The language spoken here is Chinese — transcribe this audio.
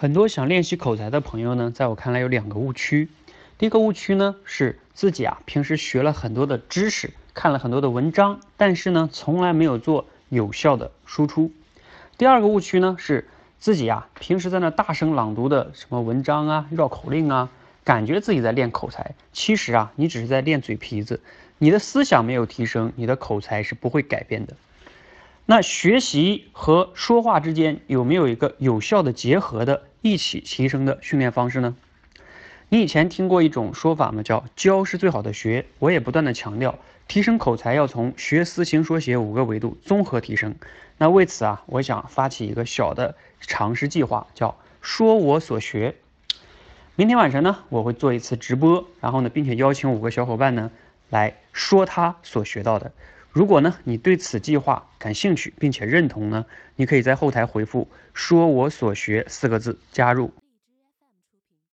很多想练习口才的朋友呢，在我看来有两个误区。第一个误区呢，是自己啊平时学了很多的知识，看了很多的文章，但是呢从来没有做有效的输出。第二个误区呢，是自己啊平时在那大声朗读的什么文章啊、绕口令啊，感觉自己在练口才，其实啊你只是在练嘴皮子，你的思想没有提升，你的口才是不会改变的。那学习和说话之间有没有一个有效的结合的、一起提升的训练方式呢？你以前听过一种说法吗？叫教是最好的学。我也不断的强调，提升口才要从学、思、行、说、写五个维度综合提升。那为此啊，我想发起一个小的尝试计划，叫说我所学。明天晚上呢，我会做一次直播，然后呢，并且邀请五个小伙伴呢来说他所学到的。如果呢，你对此计划感兴趣并且认同呢，你可以在后台回复“说我所学”四个字加入。